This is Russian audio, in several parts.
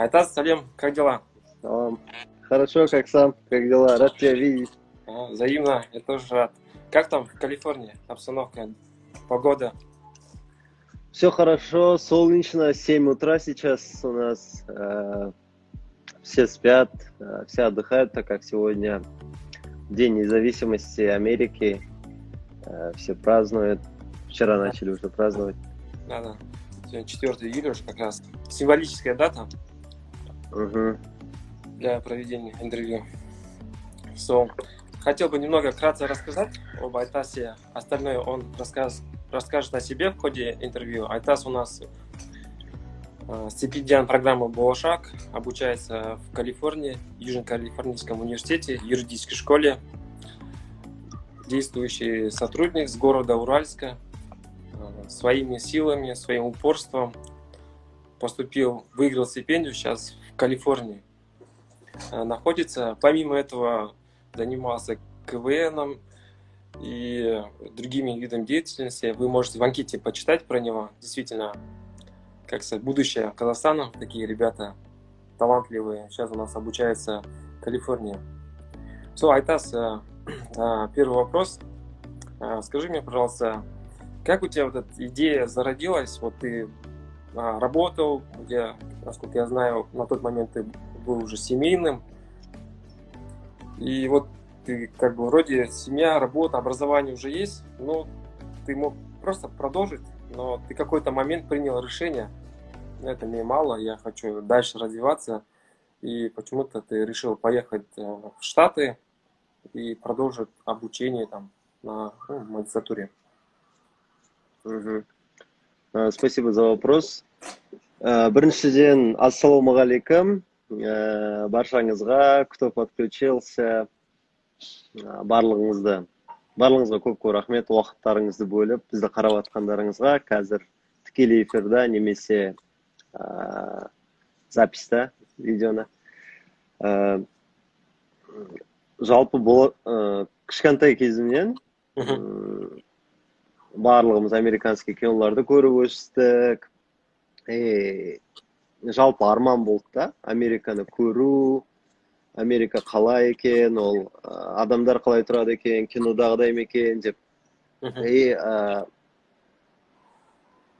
Айтас, Салем, как дела? Хорошо, как сам? Как дела? Рад тебя видеть. Взаимно, я тоже рад. Как там в Калифорнии обстановка, погода? Все хорошо, солнечно, 7 утра сейчас у нас. Э, все спят, э, все отдыхают, так как сегодня День независимости Америки. Э, все празднуют. Вчера начали уже праздновать. Да, да. Сегодня 4 июля уже как раз. Символическая дата Угу. для проведения интервью. So, хотел бы немного кратко рассказать об Айтасе. Остальное он рассказ, расскажет о себе в ходе интервью. Айтас у нас э, стипендиан программы «Болошак», обучается в Калифорнии, Южно-Калифорнийском университете, юридической школе, действующий сотрудник с города Уральска, э, своими силами, своим упорством поступил, выиграл стипендию, сейчас Калифорнии э, находится. Помимо этого занимался КВНом и другими видами деятельности. Вы можете в анкете почитать про него. Действительно, как сказать, будущее Казахстана. Такие ребята талантливые. Сейчас у нас обучается в Калифорнии. So, Айтас, э, э, первый вопрос. Э, Скажи мне, пожалуйста, как у тебя вот эта идея зародилась? Вот ты а, работал, где, насколько я знаю, на тот момент ты был уже семейным. И вот ты как бы вроде семья, работа, образование уже есть, но ты мог просто продолжить, но ты какой-то момент принял решение, это мне мало, я хочу дальше развиваться, и почему-то ты решил поехать э, в Штаты и продолжить обучение там на ну, магистратуре. Мгм. Э, Спасибо за вопрос. Э, Біріншіден, ассалаумағалейкум. Э, баршаңызға, кто подключился, э, барлығыңызды. Барлығыңызға көп көп рахмет. Уақыттарыңызды бөліп бізді қарап жатқандарыңызға қазір тікелей эфирда немесе ә, записта видеоны. Ә, жалпы бұл ә, кішкентай кезімнен барлығымыз американский киноларды көріп өстік. И жалпы арман болды да американы көру америка қалай екен ол ә, адамдар қалай тұрады екен кинодағыдай ма екен деп. И ә,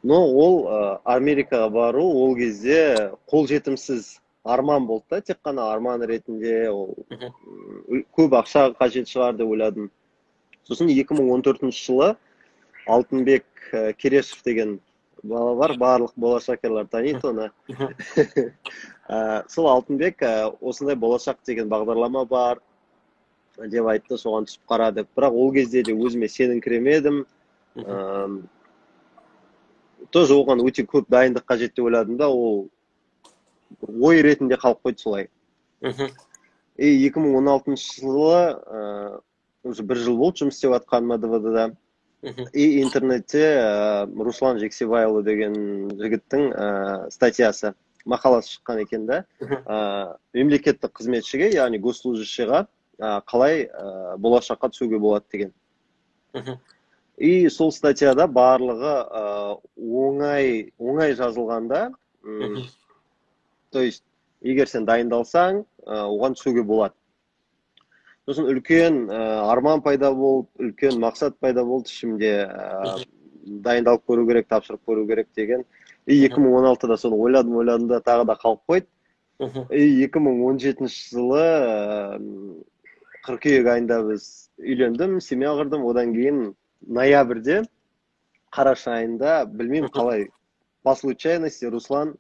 но ол ә, америкаға бару ол кезде қолжетімсіз арман болды да тек қана арман ретінде ол көп ақша қажет шығар деп ойладым. Сосын 2014 жылы алтынбек ә, деген бала бар барлық болашақерлар таниды оны. Ә, сол алтынбек ә, осындай болашақ деген бағдарлама бар деп айтты соған түсіп қара деп бірақ ол кезде де өзіме сеніңкіремедім. Ам, тоже оған өте көп дайындық қажет деп ойладым да ол ой ретінде қалып қойды солай и 2016 жылы ә, уже бір жыл болды жұмыс істеп жатқаныма двд да. И интернетте ә, руслан жексебайұлы деген жігіттің ә, статьясы мақаласы шыққан екен да. Ә, мемлекеттік қызметшіге яғни госслужащийға ә, қалай ә, болашаққа түсуге болады деген. И сол статьяда барлығы ә, оңай оңай жазылғанда то есть егер сен дайындалсаң ә, оған түсуге болады. Сосын үлкен ә, арман пайда болды үлкен мақсат пайда болды ішімде ә, дайындалып көру керек тапсырып көру керек деген. И 2016-да соны ойладым ойладым да тағы да қалып қойды. И 2017 жылы ә, қыркүйек айында біз үйлендім семья құрдым. Одан кейін ноябрьде қараша айында білмеймін қалай по случайности руслан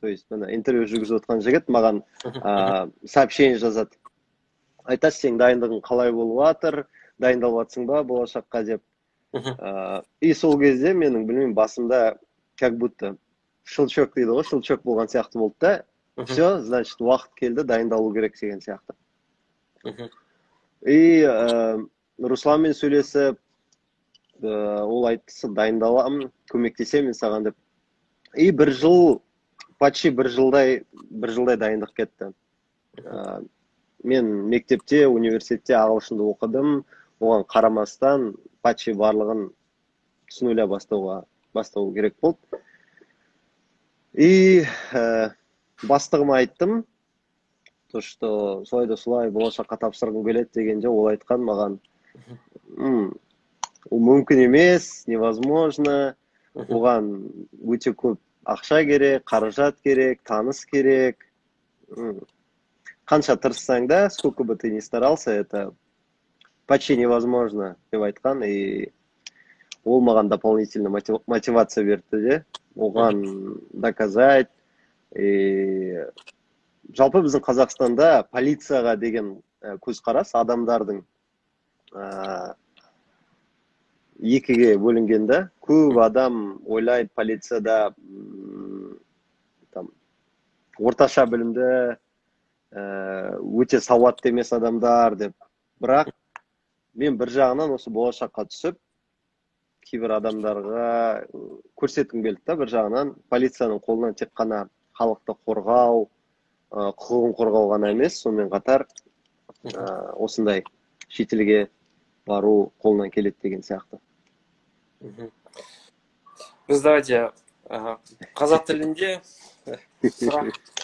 то есть міне интервью жүргізіп отқан жігіт маған ә, сообщение жазады. Айтас сенің дайындығың қалай болып жатыр дайындалып жатсың ба болашаққа деп. Ә, и сол кезде менің білмеймін басымда как будто щелчок дейді ғой щелчок болған сияқты болды да. Все значит уақыт келді дайындалу керек деген сияқты. И ә, русланмен сөйлесіп ә, ол айтты дайындаламын көмектесемін мен саған деп. И бір жыл почти бір жылдай бір жылдай дайындық кетті. Ә, мен мектепте университетте ағылшынды оқыдым. Оған қарамастан почти барлығын түсінулей бастауға бастау керек болды. И ә, бастығыма айттым. То что солай да солай болашаққа тапсырғым келеді дегенде ол айтқан маған. «М, ол мүмкін емес невозможно. Оған өте көп ақша керек қаражат керек таныс керек. Қанша тырыссаң да сколько бы ты ни старался это почти невозможно деп айтқан. И ол маған дополнительно мотив- мотивация берді де оған доказать. И жалпы біздің қазақстанда полицияға деген ә, көзқарас адамдардың ә, екіге бөлінген да. Көп адам ойлайды полицияда там орташа білімді өте сауатты емес адамдар деп. Бірақ мен бір жағынан осы болашаққа түсіп кейбір адамдарға ы, көрсеткім келді да бір жағынан полицияның қолынан тек қана халықты қорғау ы, құқығын қорғау ғана емес сонымен қатар ы, осындай шетелге бару қолынан келеді деген сияқты. Біз давайте ә, қазақ тілінде ә, сұрақ ә,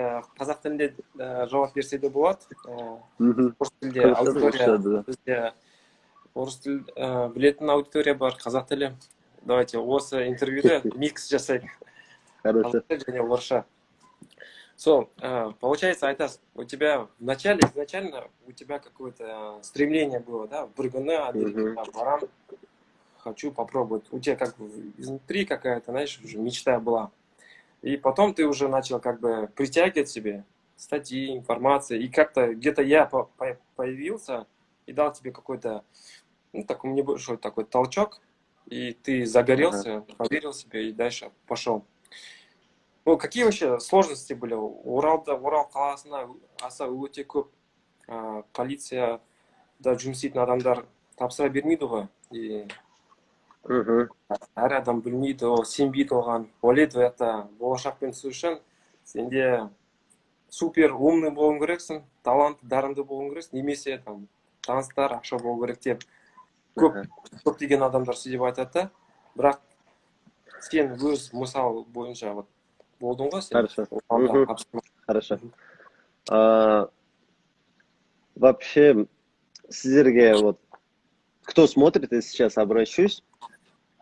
қазақ тілінде ә, жауап берсе де болады Ә, мхм орыс тілде Хорошо, аудитория орысша, да. бізде орыс тіл ә, білетін аудитория бар қазақ тілі давайте осы интервьюде микс жасайық хорошо қазақ тілі және орысша сол ә, получается айтасың у тебя в начале изначально у тебя какое-то ә, стремление было да бір күні америкаға барам хочу попробовать у тебя как бы изнутри какая-то знаешь уже мечта была и потом ты уже начал как бы притягивать себе статьи информации и как-то где-то я по- по- появился и дал тебе какой-то ну такой небольшой такой толчок и ты загорелся поверил себе и дальше пошел ну, какие вообще сложности были оралда орал қаласына аса өте көп ә, полицияда жұмыс істейтін адамдар тапсыра бермейді ғой и мхм әр адам білмейді ол сенбейді оған ойлайды это болашақпен түсу үшін. Сенде супер умный болуың керексің талантты дарынды болуың керексің. Немесе там таныстар ақша болу керек деп көп көптеген адамдар сөйтіп айтады да. Бірақ сен өз мысал бойынша вот болдың ғой сен. Хорошо. Хорошо. Вообще, сіздерге вот, кто смотрит, я сейчас обращусь.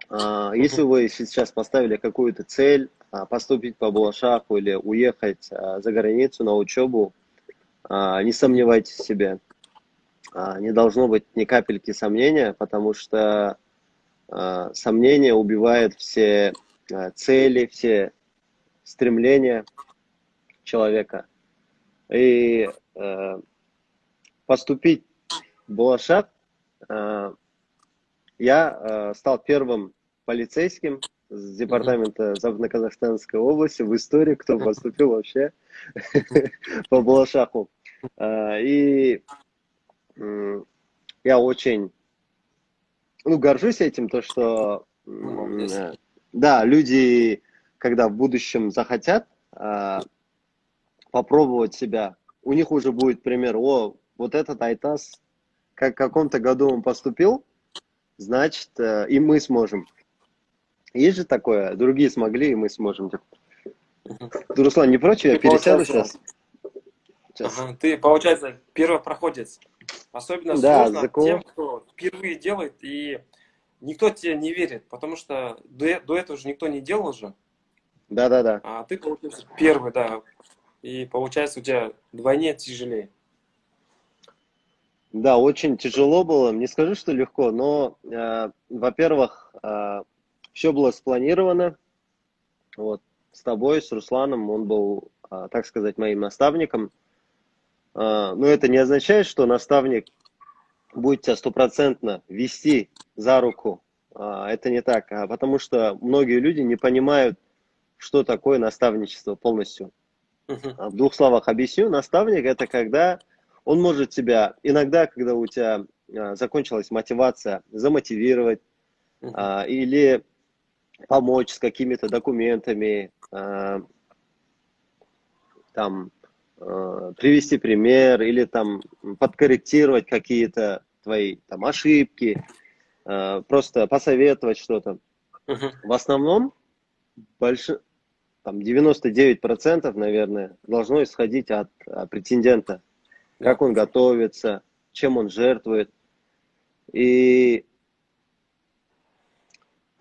А, если вы сейчас поставили какую-то цель, а, поступить по Балашаху или уехать а, за границу на учебу, не сомневайтесь в себе. Не должно быть ни капельки сомнения, потому что сомнение убивает все цели, все стремления человека. И э, поступить в Балашах э, я э, стал первым полицейским с департамента Западно-Казахстанской области в истории, кто поступил вообще по Балашаху. Э, И я очень ну, горжусь этим, то, что да, люди, когда в будущем захотят а, попробовать себя, у них уже будет пример, о, вот этот Айтас, как в каком-то году он поступил, значит, э, и мы сможем. Есть же такое, другие смогли, и мы сможем. Мгм. Ты, Руслан, не против, я пересяду сейчас? Сейчас. Ага, Ты, получается, первопроходец. Особенно Да, сложно закон. тем, кто впервые делает, и никто тебе не верит, потому что до, э- до этого же никто не делал же, Да-да-да. а ты, получается, первый, да. И получается, у тебя вдвойне тяжелее. Да, очень тяжело было. Не скажу, что легко, но, э, во-первых, все было спланировано. Вот с тобой, с Русланом, он был, э, так сказать, моим наставником. Э, но это не означает, что наставник будет тебя стопроцентно вести за руку. Э, это не так, а потому что многие люди не понимают, что такое наставничество полностью. А В двух словах объясню. Наставник это когда он может тебя иногда, когда у тебя а, закончилась мотивация, замотивировать а, или помочь с какими-то документами, а, там а, привести пример или там подкорректировать какие-то твои там ошибки, а, просто посоветовать что-то. Мгм. В основном больш... там 99%, наверное, должно исходить от, от претендента. Как он готовится, чем он жертвует. И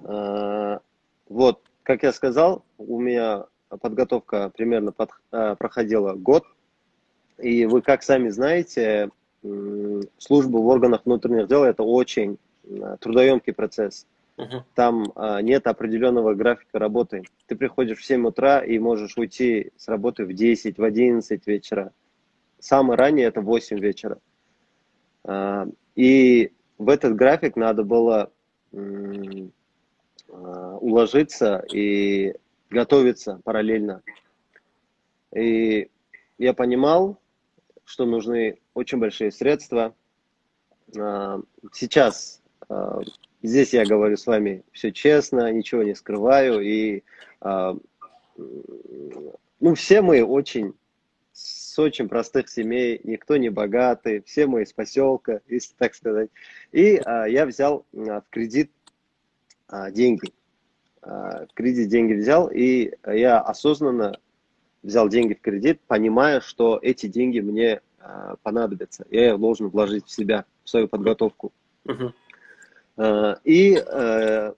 э, вот, как я сказал, у меня подготовка примерно под, э, проходила год. И вы, как сами знаете, служба в органах внутренних дел это очень э, трудоемкий процесс. Uh-huh. Там э, нет определенного графика работы. Ты приходишь в 7 утра и можешь уйти с работы в 10, в 11 вечера. Самое раннее это 8 вечера. И в этот график надо было уложиться и готовиться параллельно. И я понимал, что нужны очень большие средства. А, сейчас а, здесь я говорю с вами все честно, ничего не скрываю. И ну, все мы очень с очень простых семей, никто не богатый, все мы из поселка, если так сказать. И я взял в кредит деньги. А, в кредит деньги взял, и я осознанно взял деньги в кредит, понимая, что эти деньги мне а, понадобятся. Я их должен вложить в себя, в свою подготовку. Uh-huh. А, и а,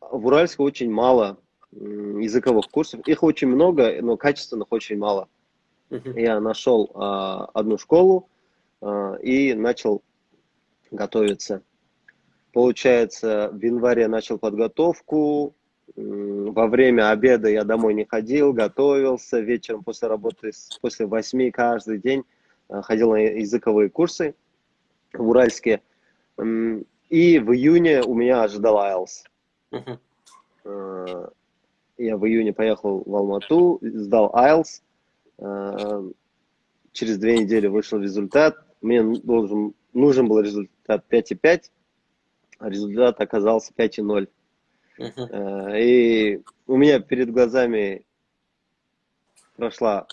в Уральске очень мало языковых курсов. Их очень много, но качественных очень мало. Uh-huh. Я нашел а, одну школу а, и начал готовиться. Получается, в январе начал подготовку. Во время обеда я домой не ходил, готовился. Вечером после работы, после восьми каждый день э, ходил на языковые курсы в Уральске. И в июне у меня ожидал IELTS. Uh-huh. Я в июне поехал в Алмату, сдал IELTS. Э, через две недели вышел результат. Мне должен, нужен был результат 5,5 результат оказался 5,0. Uh-huh. И у меня перед глазами прошла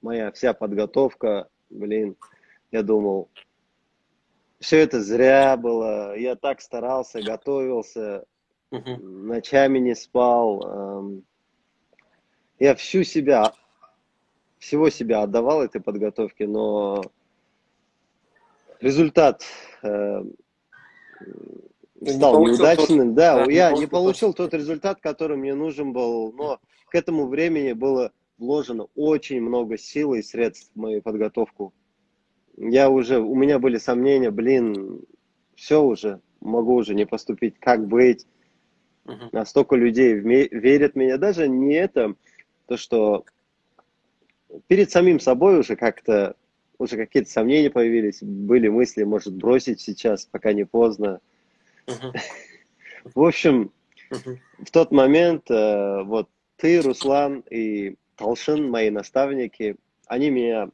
моя вся подготовка. Блин, я думал, все это зря было. Я так старался, готовился, uh-huh. ночами не спал. Я всю себя, всего себя отдавал этой подготовке, но результат стал неудачным. Тот, да, да, я не, не получил тот результат, который мне нужен был, но к этому времени было вложено очень много сил и средств в мою подготовку. Я уже, у меня были сомнения, блин, все уже, могу уже не поступить, как быть. Uh-huh. Настолько людей верят в меня. Даже не это, то, что перед самим собой уже как-то, уже какие-то сомнения появились, были мысли, может, бросить сейчас, пока не поздно. В общем, в тот момент э, вот ты, Руслан и Талшин, мои наставники, они меня,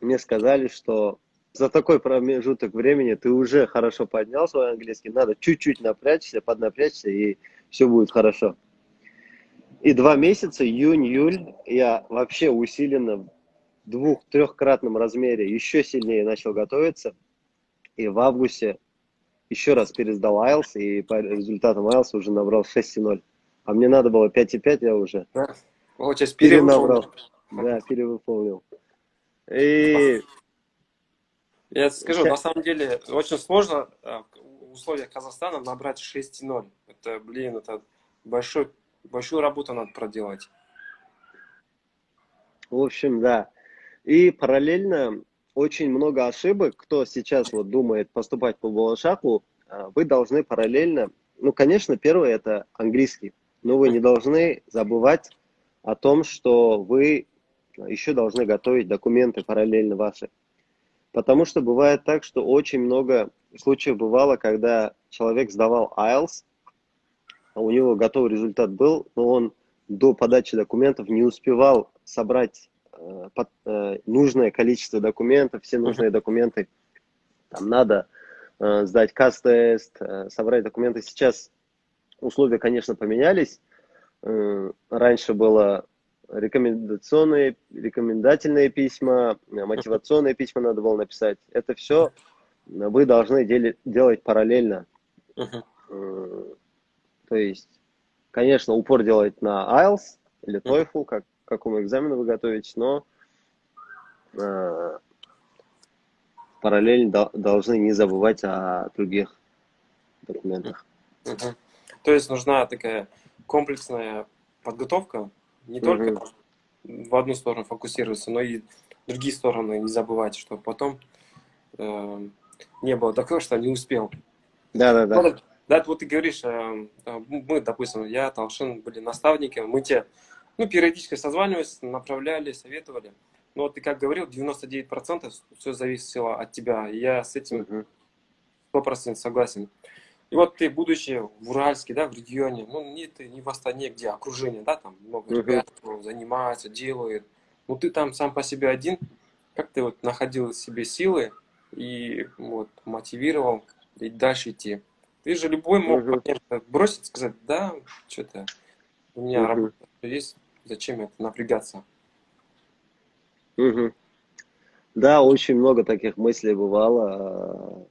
мне сказали, что за такой промежуток времени ты уже хорошо поднял свой английский, надо чуть-чуть напрячься, поднапрячься, и все будет хорошо. И два месяца, июнь-июль, я вообще усиленно двух-трехкратном размере еще сильнее начал готовиться. И в августе еще раз пересдал IELTS, и по результатам IELTS уже набрал 6,0. А мне надо было 5,5, я уже да. сейчас перенабрал. Да, перевыполнил. И... Я скажу, сейчас... на самом деле, очень сложно э, в условиях Казахстана набрать 6,0. Это, блин, это большой, большую работу надо проделать. В общем, да. И параллельно очень много ошибок. Кто сейчас вот думает поступать по Балашаху, а, вы должны параллельно, ну, конечно, первое это английский, но вы не должны забывать о том, что вы еще должны готовить документы параллельно ваши. Потому что бывает так, что очень много случаев бывало, когда человек сдавал IELTS, а у него готовый результат был, но он до подачи документов не успевал собрать под, э, нужное количество документов, все нужные документы. Там надо э, сдать каст-тест, э, собрать документы. Сейчас условия, конечно, поменялись. Э, раньше было рекомендационные, рекомендательные письма, мотивационные письма надо было написать. Это все вы должны дели, делать параллельно. Uh-huh. То есть конечно, упор делать на IELTS или TOEFL, как, к какому экзамену вы готовитесь, но э, параллельно до, должны не забывать о других документах. Угу. То есть нужна такая комплексная подготовка, не угу. только в одну сторону фокусироваться, но и другие стороны не забывать, чтобы потом э, не было такого, что не успел. Да, да, да. Вот, да, вот ты говоришь, э, э, мы, допустим, я, Талшин были наставники, мы те, ну, периодически созванивались, направляли, советовали. Но вот ты как говорил, 99% все зависело от тебя. И я с этим 100% согласен. И вот ты, будучи в Уральске, да, в регионе, ну, не ты не в Астане, где окружение, да, там много uh-huh. ребят занимаются, делают. Ну, ты там сам по себе один, как ты вот находил себе силы и вот мотивировал и дальше идти. Ты же любой мог uh-huh. бросить, сказать, да, что-то у меня uh-huh. работа есть, зачем это напрягаться? Угу. Да, очень много таких мыслей бывало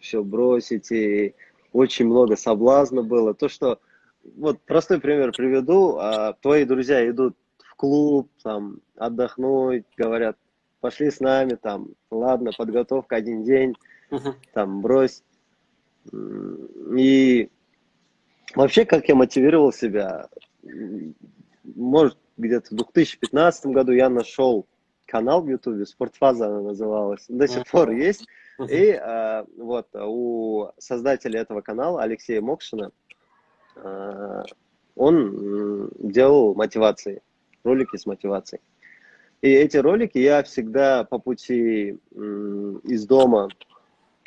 все бросить, и очень много соблазна было. То, что, вот простой пример приведу, а, твои друзья идут в клуб, там, отдохнуть, говорят, пошли с нами, там, ладно, подготовка один день, uh-huh. там, брось. И вообще, как я мотивировал себя, может, где-то в 2015 году я нашел канал в Ютубе, Спортфаза она называлась, до сих пор есть, и э, вот у создателя этого канала, Алексея Мокшина, э, он делал мотивации, ролики с мотивацией. И эти ролики я всегда по пути из дома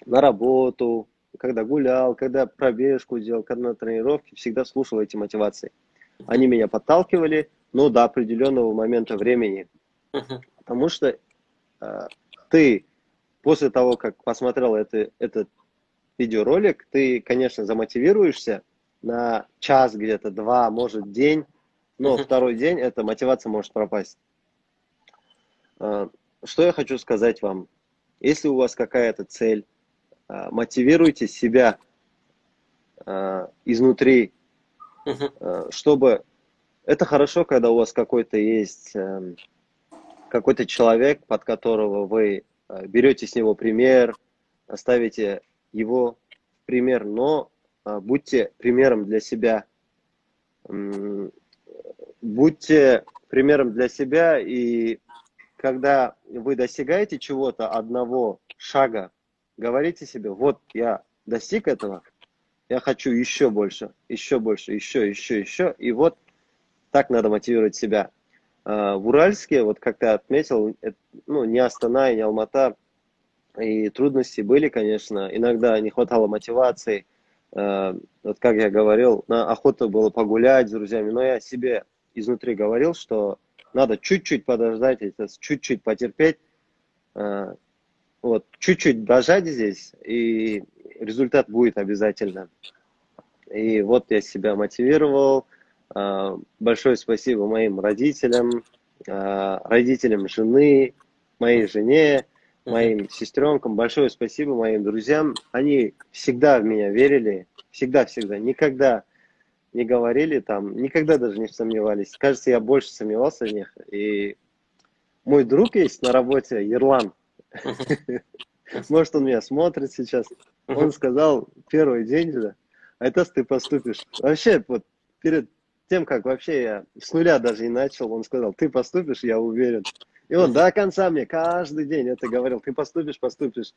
на работу, когда гулял, когда пробежку делал, когда на тренировке, всегда слушал эти мотивации. Они меня подталкивали, но до определенного момента времени. Потому что э, ты после того, как посмотрел это, этот видеоролик, ты, конечно, замотивируешься на час где-то, два, может, день, но uh-huh. второй день эта мотивация может пропасть. А, что я хочу сказать вам? Если у вас какая-то цель, а, мотивируйте себя а, изнутри, uh-huh. чтобы... Это хорошо, когда у вас какой-то есть эм, какой-то человек, под которого вы Э, берете с него пример, ставите его пример, но э, будьте примером для себя. Будьте примером для себя, и когда вы достигаете чего-то, одного шага, говорите себе, вот я достиг этого, я хочу еще больше, еще больше, еще, еще, еще, и вот так надо мотивировать себя. А, в Уральске, вот как ты отметил, ну, не Астана и не Алмата, и трудности были, конечно, иногда не хватало мотивации, а, вот как я говорил, на охоту было погулять с друзьями, но я себе изнутри говорил, что надо чуть-чуть подождать, чуть-чуть потерпеть, а, вот, чуть-чуть дожать здесь, и результат будет обязательно. И вот я себя мотивировал, а, большое спасибо моим родителям, а, родителям жены, моей жене, моим сестренкам. Большое спасибо моим друзьям. Они всегда в меня верили, всегда-всегда, никогда не говорили там, никогда даже не сомневались. Кажется, я больше сомневался в них. И мой друг есть на работе, Ерлан. Может, он меня смотрит сейчас. Он сказал первый день же, а это ты поступишь. Вообще, вот перед тем, как вообще я с нуля даже и начал, он сказал, ты поступишь, я уверен. И он до конца мне каждый день это говорил, ты поступишь, поступишь.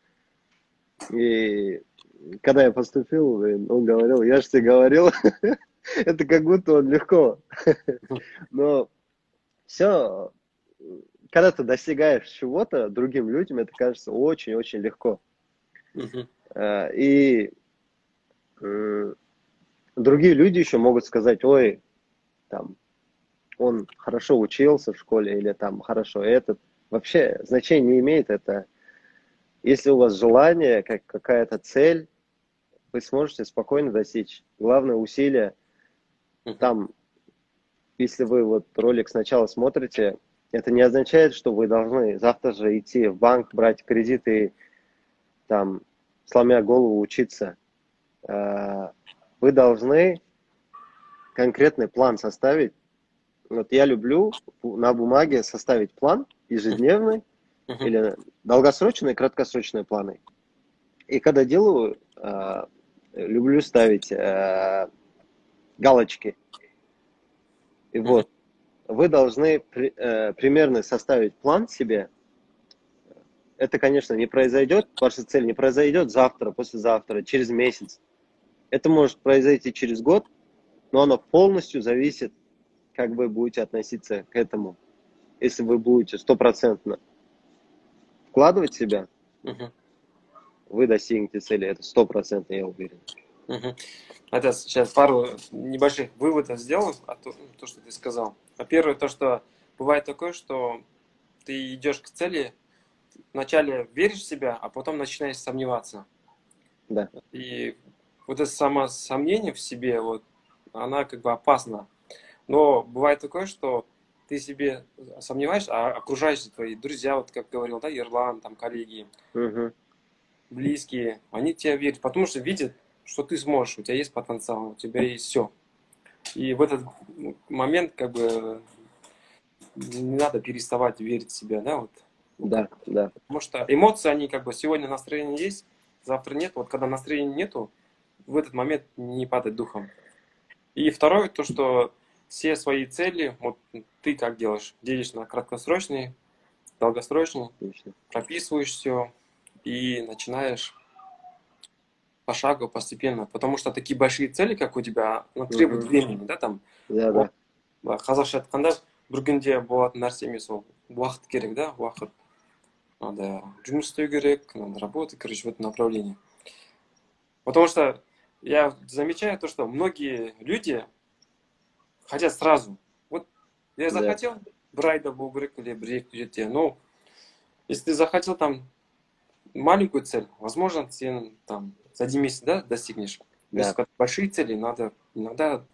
И когда я поступил, он говорил, я же тебе говорил, это как будто он легко. Но все, когда ты достигаешь чего-то другим людям, это кажется очень-очень легко. А, и другие люди еще могут сказать, ой, там, он хорошо учился в школе или там хорошо этот. Вообще значения не имеет это. Если у вас желание, как какая-то цель, вы сможете спокойно достичь. Главное усилие там, если вы вот ролик сначала смотрите, это не означает, что вы должны завтра же идти в банк, брать кредиты и там, сломя голову, учиться. А, вы должны конкретный план составить. Вот я люблю на бумаге составить план ежедневный uh-huh. или долгосрочные, краткосрочные планы. И когда делаю, э, люблю ставить э, галочки. И вот вы должны при, э, примерно составить план себе. Это, конечно, не произойдет, ваша цель не произойдет завтра, послезавтра, через месяц. Это может произойти через год, но оно полностью зависит, как вы будете относиться к этому. Если вы будете стопроцентно вкладывать себя, угу. вы достигнете цели. Это стопроцентно, я уверен. Угу. Это сейчас пару небольших выводов сделал, а то, то, что ты сказал. Первое, то, что бывает такое, что ты идешь к цели, вначале веришь в себя, а потом начинаешь сомневаться. Да. И вот это само сомнение в себе, вот, она как бы опасна. Но бывает такое, что ты себе сомневаешься, а окружающие твои друзья, вот как говорил, да, Ирлан, там, коллеги, угу. близкие, они тебя верят, потому что видят, что ты сможешь, у тебя есть потенциал, у тебя есть все. И в этот момент как бы не надо переставать верить в себя, да, вот. Да, да. Потому что эмоции, они как бы сегодня настроение есть, завтра нет. Вот когда настроения нету, в этот момент не падать духом. И второе, то, что все свои цели, вот ты как делаешь? Делишь на краткосрочные, долгосрочные, Отлично. прописываешь все и начинаешь пошагово, постепенно. Потому что такие большие цели, как у тебя, ну, требуют времени, да, там. Да, да. қазақша айтқанда бір күнде болатын нәрсе емес ол уақыт керек да уақыт надо жұмыс істеу керек надо работать короче в этом направлении потому что я замечаю то что многие люди хотят сразу вот я захотел бір айда болу керек или бір екі жеті ну если ты захотел там маленькую цель возможно ты там за один месяц да, достигнешь. Да. Если большие цели, надо иногда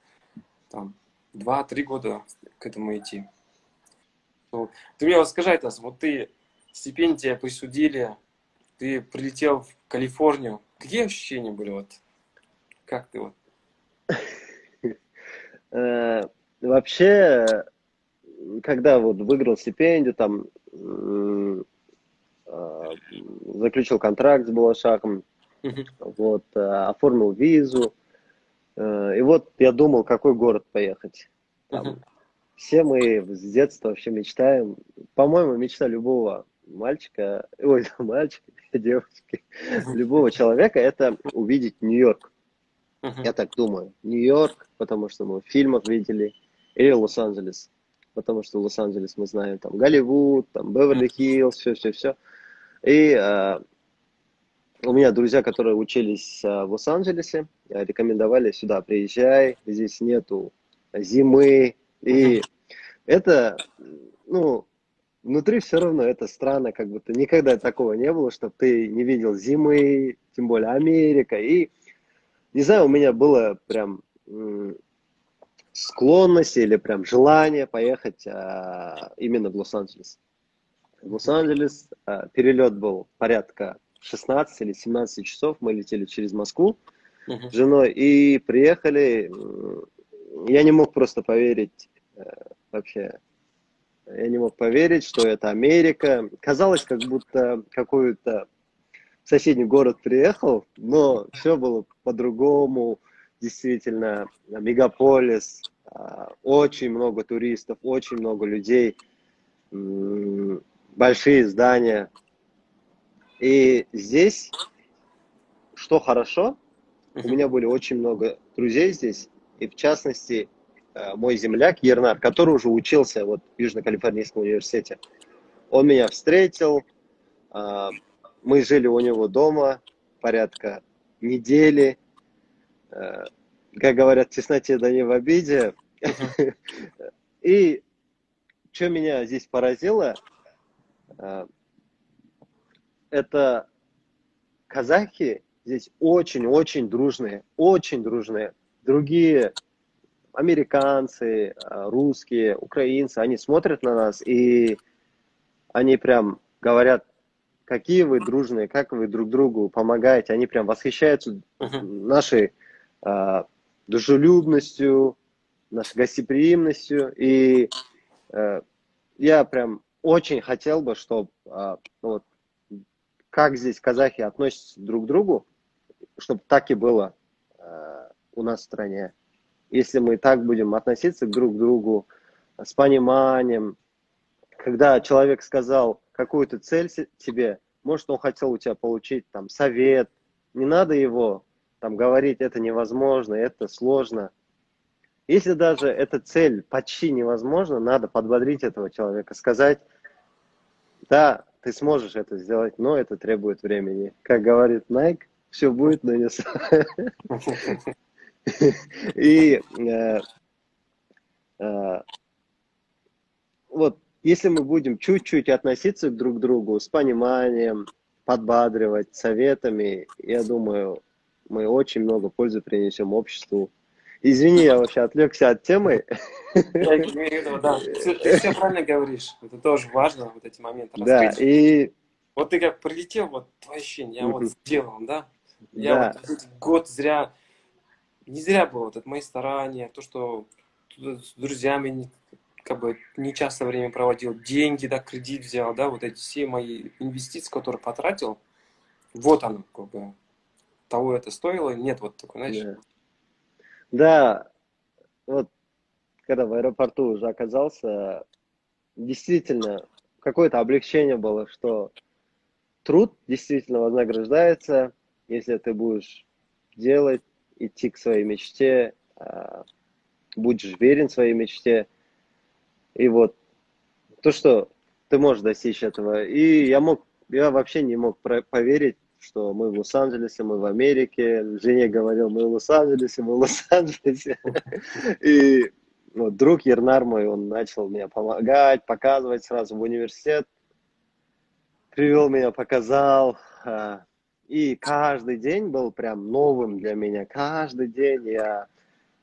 там два-три года к этому идти. Вот. Ты мне вот скажи, Тас, вот ты стипендия присудили, ты прилетел в Калифорнию. Какие ощущения были вот? Как ты вот? Э, вообще, когда вот выиграл стипендию, там э, заключил контракт с Балашаком, вот, э, оформил визу. Э, и вот я думал, какой город поехать. Там, все мы с детства вообще мечтаем, по-моему, мечта любого мальчика, ой, мальчика, девочки, любого человека это увидеть Нью-Йорк. Я так думаю. Нью-Йорк, потому что мы в фильмах видели, или Лос-Анджелес, потому что Лос-Анджелес мы знаем, там Голливуд, там Беверли-Хиллз, все-все-все. И э, у меня друзья, которые учились а, в Лос-Анджелесе, рекомендовали сюда приезжай, здесь нету зимы. И это, ну, внутри все равно это странно, как будто никогда такого не было, чтобы ты не видел зимы, тем более Америка. И, не знаю, у меня было прям склонность или прям желание поехать а, именно в Лос-Анджелес. В Лос-Анджелес а, перелет был порядка 16 или 17 часов мы летели через Москву uh-huh. с женой и приехали. Я не мог просто поверить э, вообще. Я не мог поверить, что это Америка. Казалось, как будто какой-то соседний город приехал, но все было по-другому. Действительно, мегаполис, а, очень много туристов, очень много людей, большие здания, и здесь, что хорошо, у меня были очень много друзей здесь, и в частности, э, мой земляк Ернар, который уже учился вот в Южно-Калифорнийском университете. Он меня встретил, э, мы жили у него дома порядка недели. Э, как говорят, в тесноте да не в обиде. И что меня здесь поразило, это казахи здесь очень-очень дружные, очень дружные. Другие американцы, а, русские, украинцы, они смотрят на нас и они прям говорят, какие вы дружные, как вы друг другу помогаете. Они прям восхищаются uh-huh. нашей э, дружелюбностью, нашей гостеприимностью. И э, я прям очень хотел бы, чтобы э, вот, как здесь казахи относятся друг к другу, чтобы так и было э, у нас в стране. Если мы так будем относиться друг к другу с пониманием, когда человек сказал какую-то цель тебе, может, он хотел у тебя получить там совет, не надо его там говорить, это невозможно, это сложно. Если даже эта цель почти невозможна, надо подбодрить этого человека, сказать, да, ты сможешь это сделать, но это требует времени. Как говорит Nike, все будет, но не И э, э, вот если мы будем чуть-чуть относиться друг к другу с пониманием, подбадривать советами, я думаю, мы очень много пользы принесем обществу. Извини, я вообще отвлекся от темы. Я имею в виду, да. Ты все правильно говоришь. Это тоже важно, вот эти моменты Да, и... Вот ты как прилетел, вот твое ощущение, я вот сделал, да? Я вот год зря, не зря было вот это мои старания, то, что с друзьями как бы не часто время проводил, деньги, да, кредит взял, да, вот эти все мои инвестиции, которые потратил, вот оно, как бы, того это стоило, нет вот такой, знаешь. Да. да, вот, когда в аэропорту уже оказался, действительно, какое-то облегчение было, что труд действительно вознаграждается, если ты будешь делать, идти к своей мечте, а, будешь верен своей мечте – и вот то, что ты можешь достичь этого. И я мог, я вообще не мог поверить, что мы в Лос-Анджелесе, мы в Америке. Жене говорил, мы в Лос-Анджелесе, мы в Лос-Анджелесе. И вот, друг Ернар мой, он начал мне помогать, показывать сразу в университет. Привел меня, показал. А, и каждый день был прям новым для меня. Каждый день я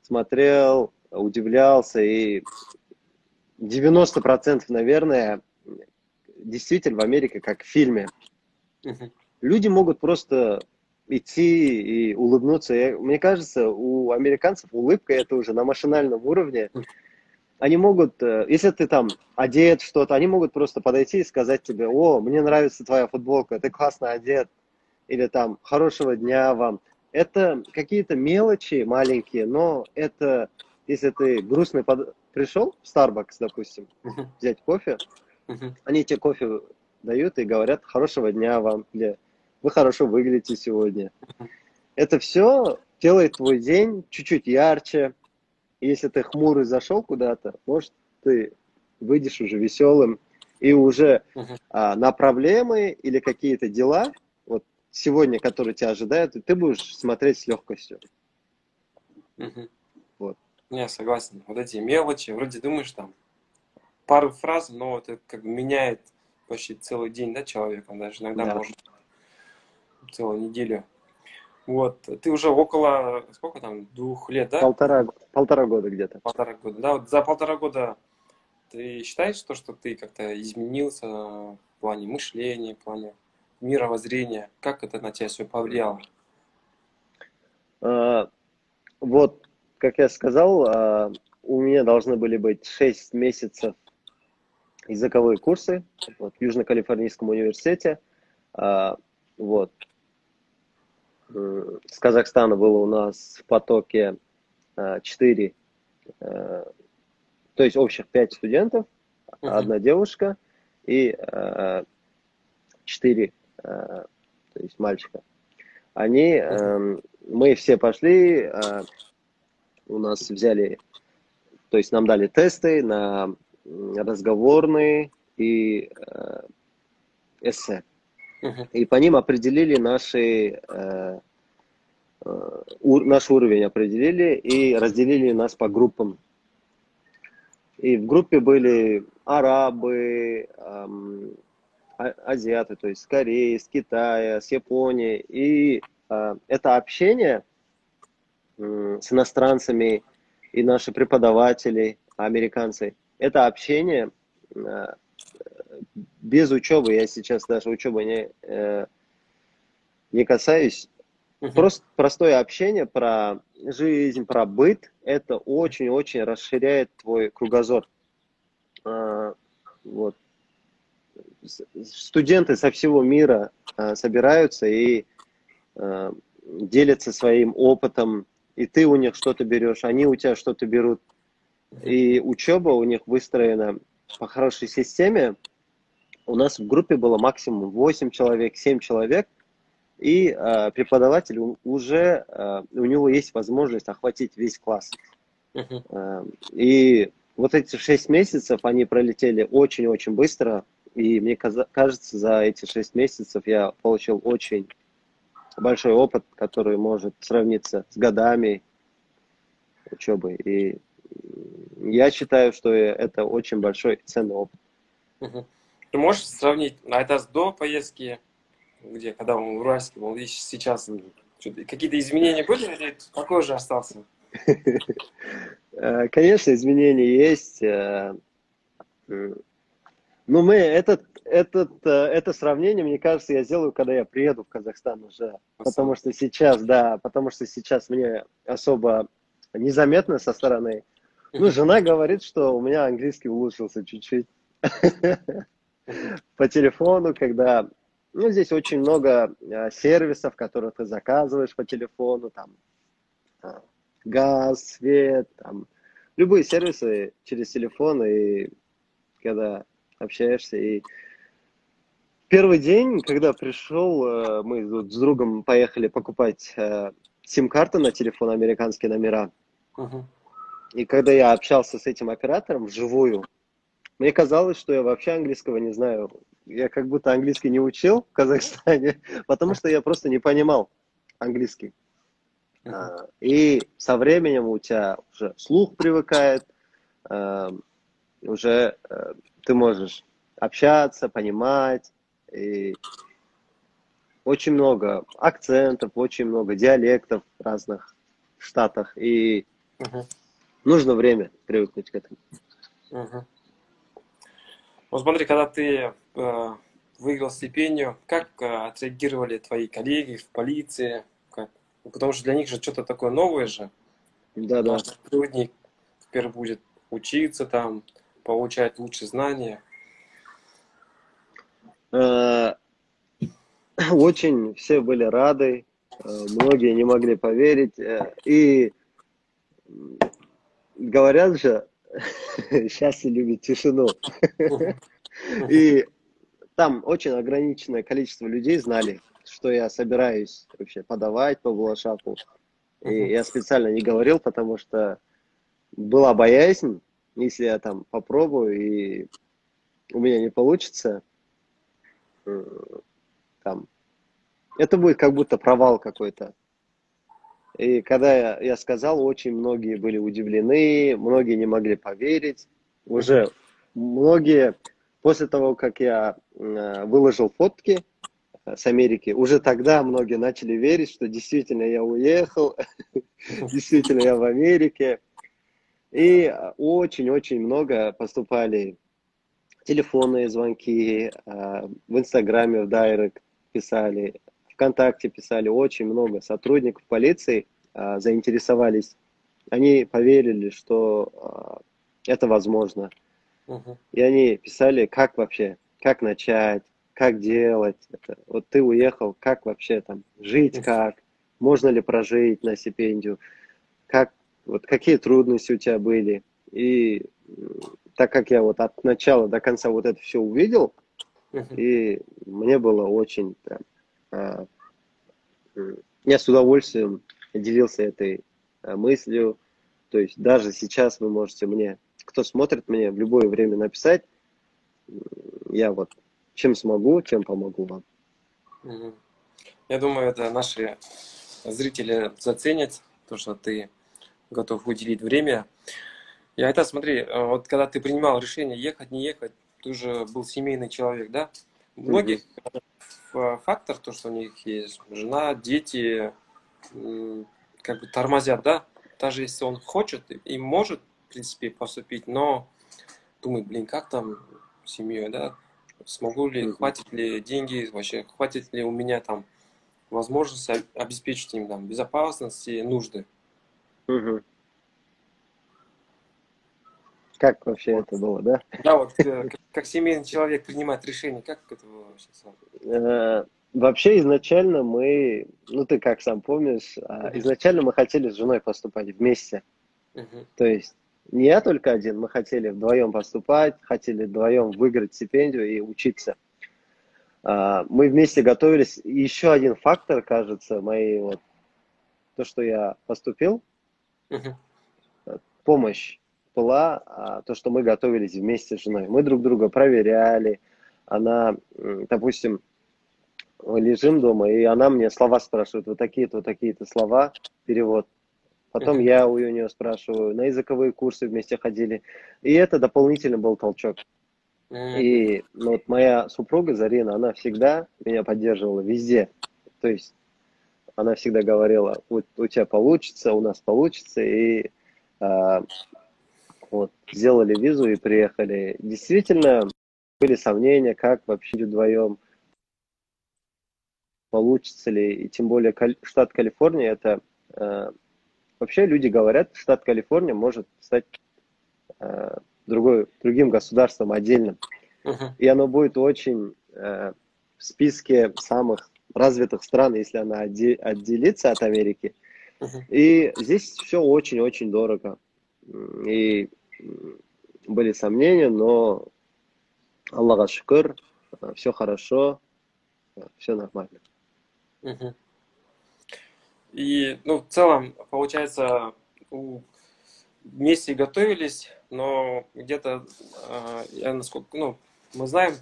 смотрел, удивлялся и 90%, наверное, действительно в Америке как в фильме. Люди могут просто идти и улыбнуться. Я, мне кажется, у американцев улыбка это уже на машинальном уровне. Они могут, э, если ты там одет что-то, они могут просто подойти и сказать тебе, о, мне нравится твоя футболка, ты классно одет, или там, хорошего дня вам. Это какие-то мелочи маленькие, но это, если ты грустный под пришел в Starbucks, допустим, взять кофе, они тебе кофе дают и говорят хорошего дня вам, или вы хорошо выглядите сегодня. Это все делает твой день чуть-чуть ярче. Если ты хмурый зашел куда-то, может, ты выйдешь уже веселым и уже uh-huh. а, на проблемы или какие-то дела, вот сегодня, которые тебя ожидают, ты будешь смотреть с легкостью. Uh-huh. Не, согласен. Вот эти мелочи, вроде думаешь там пару фраз, но это как бы меняет почти целый день, да, человека, даже иногда да. может целую неделю. Вот, ты уже около, сколько там, двух лет, да? Полтора, полтора года где-то. Полтора года, да, вот за полтора года ты считаешь то, что ты как-то изменился в плане мышления, в плане мировоззрения? Как это на тебя все повлияло? А, вот как я сказал, а, у меня должны были быть 6 месяцев языковые курсы вот, в Южно-Калифорнийском университете. А, вот. С Казахстана было у нас в потоке 4, а, то есть общих 5 студентов, одна девушка и 4, то есть мальчика. Они, мы все пошли, у нас взяли, то есть нам дали тесты на разговорные и э, эссе. И по ним определили наши, э, э, у, наш уровень определили и разделили нас по группам. И в группе были арабы, а, азиаты, то есть с Кореи, с Китая, с Японии. И э, это общение – с иностранцами и наши преподаватели, американцы. Это общение э, без учебы, я сейчас даже учебы не, э, не касаюсь, uh-huh. просто простое общение про жизнь, про быт, это очень-очень расширяет твой кругозор. А, вот. Студенты со всего мира а, собираются и а, делятся своим опытом, и ты у них что-то берешь, они у тебя что-то берут. И учеба у них выстроена по хорошей системе. У нас в группе было максимум 8 человек, 7 человек, и э, преподаватель уже, э, у него есть возможность охватить весь класс. Uh-huh. Э, и вот эти 6 месяцев, они пролетели очень-очень быстро, и мне кажется, за эти 6 месяцев я получил очень большой опыт, который может сравниться с годами учебы. И я считаю, что это очень большой ценный опыт. Угу. Ты можешь сравнить, а это до поездки, где, когда он в Уральске был, и сейчас какие-то изменения были или такой же остался? Э, конечно, изменения есть. Ну, мы этот, этот, это сравнение, мне кажется, я сделаю, когда я приеду в Казахстан уже. Потому что сейчас, да, потому что сейчас мне особо незаметно со стороны. Ну, жена говорит, что у меня английский улучшился чуть-чуть. По телефону, когда... Ну, здесь очень много э, сервисов, которые ты заказываешь по телефону, там, э, газ, свет, там, любые сервисы через телефон, и когда общаешься. И первый день, когда пришел, э, мы вот с другом поехали покупать э, сим-карты на телефон, американские номера. Uh-huh. И когда я общался с этим оператором вживую, мне казалось, что я вообще английского не знаю. Я как будто английский не учил в Казахстане, потому что я просто не понимал английский. Uh-huh. И со временем у тебя уже слух привыкает, э, уже ты можешь общаться, понимать. И очень много акцентов, очень много диалектов в разных штатах. И угу. нужно время привыкнуть к этому. Угу. Вот смотри, когда ты э, выиграл стипендию, как э, отреагировали твои коллеги в полиции? Как? Потому что для них же что-то такое новое же. Да, да. Труднее теперь будет учиться там, получать лучше знания? Э, очень все были рады, э, многие не могли поверить. Э, и говорят же, счастье любит тишину. И там очень ограниченное количество людей знали, что я собираюсь вообще подавать по Булашаку. И я специально не говорил, потому что была боязнь, если я там попробую и у меня не получится, э, там, это будет как будто провал какой-то. И когда я, я сказал, очень многие были удивлены, многие не могли поверить. Уже многие, после того, как я э, выложил фотки с Америки, уже тогда многие начали верить, что действительно я уехал, действительно я в Америке. И очень-очень много поступали телефонные звонки, а, в Инстаграме, в Дайрект писали, ВКонтакте писали, очень много сотрудников полиции а, заинтересовались. Они поверили, что а, это возможно. Uh-huh. И они писали, как вообще, как начать, как делать. Это, вот ты уехал, как вообще там жить, как, можно ли прожить на стипендию, как вот какие трудности у тебя были. И так как я вот от начала до конца вот это все увидел, uh-huh. и мне было очень прям, я с удовольствием делился этой а, мыслью. То есть даже сейчас вы можете мне, кто смотрит мне, в любое время написать. Я вот чем смогу, чем помогу вам. Я думаю, это наши зрители заценят, то, что ты готов уделить время. И это, смотри, э, вот когда ты принимал решение ехать, не ехать, ты уже был семейный человек, да? Многих mm-hmm. Фактор, то, что у них есть жена, дети, как бы тормозят, да? Даже если он хочет и может, в принципе, поступить, но думает, блин, как там семьей, да? Смогу ли, mm-hmm. хватит ли деньги, вообще, хватит ли у меня там возможность обеспечить им там безопасность и нужды. Угу. как вообще это было, да? Да, вот э, как, семейный человек принимает решение, как это было вообще? Э, вообще изначально мы, ну ты как сам помнишь, а, изначально мы хотели с женой поступать вместе. Uh-huh. То есть не я только один, мы хотели вдвоем поступать, хотели вдвоем выиграть стипендию и учиться. А, мы вместе готовились. Еще один фактор, кажется, моей вот, то, что я поступил, uh-huh. помощь была, а, то, что мы готовились вместе с женой. Мы друг друга проверяли. Она, допустим, лежим дома, и она мне слова спрашивает, вот такие-то, вот такие-то слова, перевод. Потом я у нее спрашиваю, на языковые курсы вместе ходили. И это дополнительно был толчок. И ну, вот моя супруга Зарина, она всегда меня поддерживала везде. То есть она всегда говорила, у, у тебя получится, у нас получится. И а, вот, сделали визу и приехали. Действительно, были сомнения, как вообще вдвоем получится ли. И тем более штат Калифорния это а, Вообще люди говорят, штат Калифорния может стать э, другой, другим государством отдельным. Uh-huh. И оно будет очень э, в списке самых развитых стран, если она отде- отделится от Америки. Uh-huh. И здесь все очень-очень дорого. И были сомнения, но Аллаха шукр, все хорошо, все нормально. Uh-huh. И, ну, в целом, получается, у... вместе готовились, но где-то, э, я насколько, ну, мы знаем,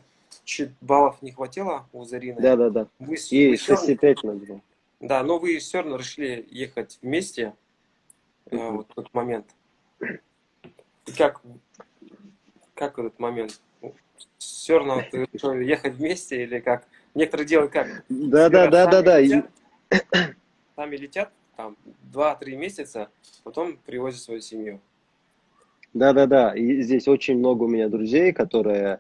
чуть баллов не хватило у Зарины. Да, да, да. Вы, и вы 6,5 надо было. Да, но вы все равно решили ехать вместе э, вот в тот момент. И как, как этот момент? Все равно ты решил ехать вместе или как? Некоторые делают как? Да, да, да, да, да сами летят там 2-3 месяца, потом привозят свою семью. Да-да-да, и здесь очень много у меня друзей, которые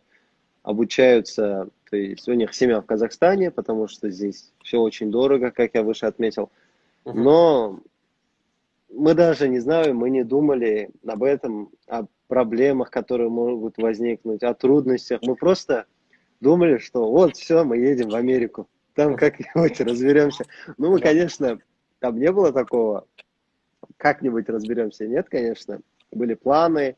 обучаются, то есть у них семья в Казахстане, потому что здесь все очень дорого, как я выше отметил. Но мы даже не знаем, мы не думали об этом, о проблемах, которые могут возникнуть, о трудностях. Мы просто думали, что вот все, мы едем в Америку там как-нибудь разберемся. Ну, мы, конечно, там не было такого, как-нибудь разберемся. Нет, конечно, были планы,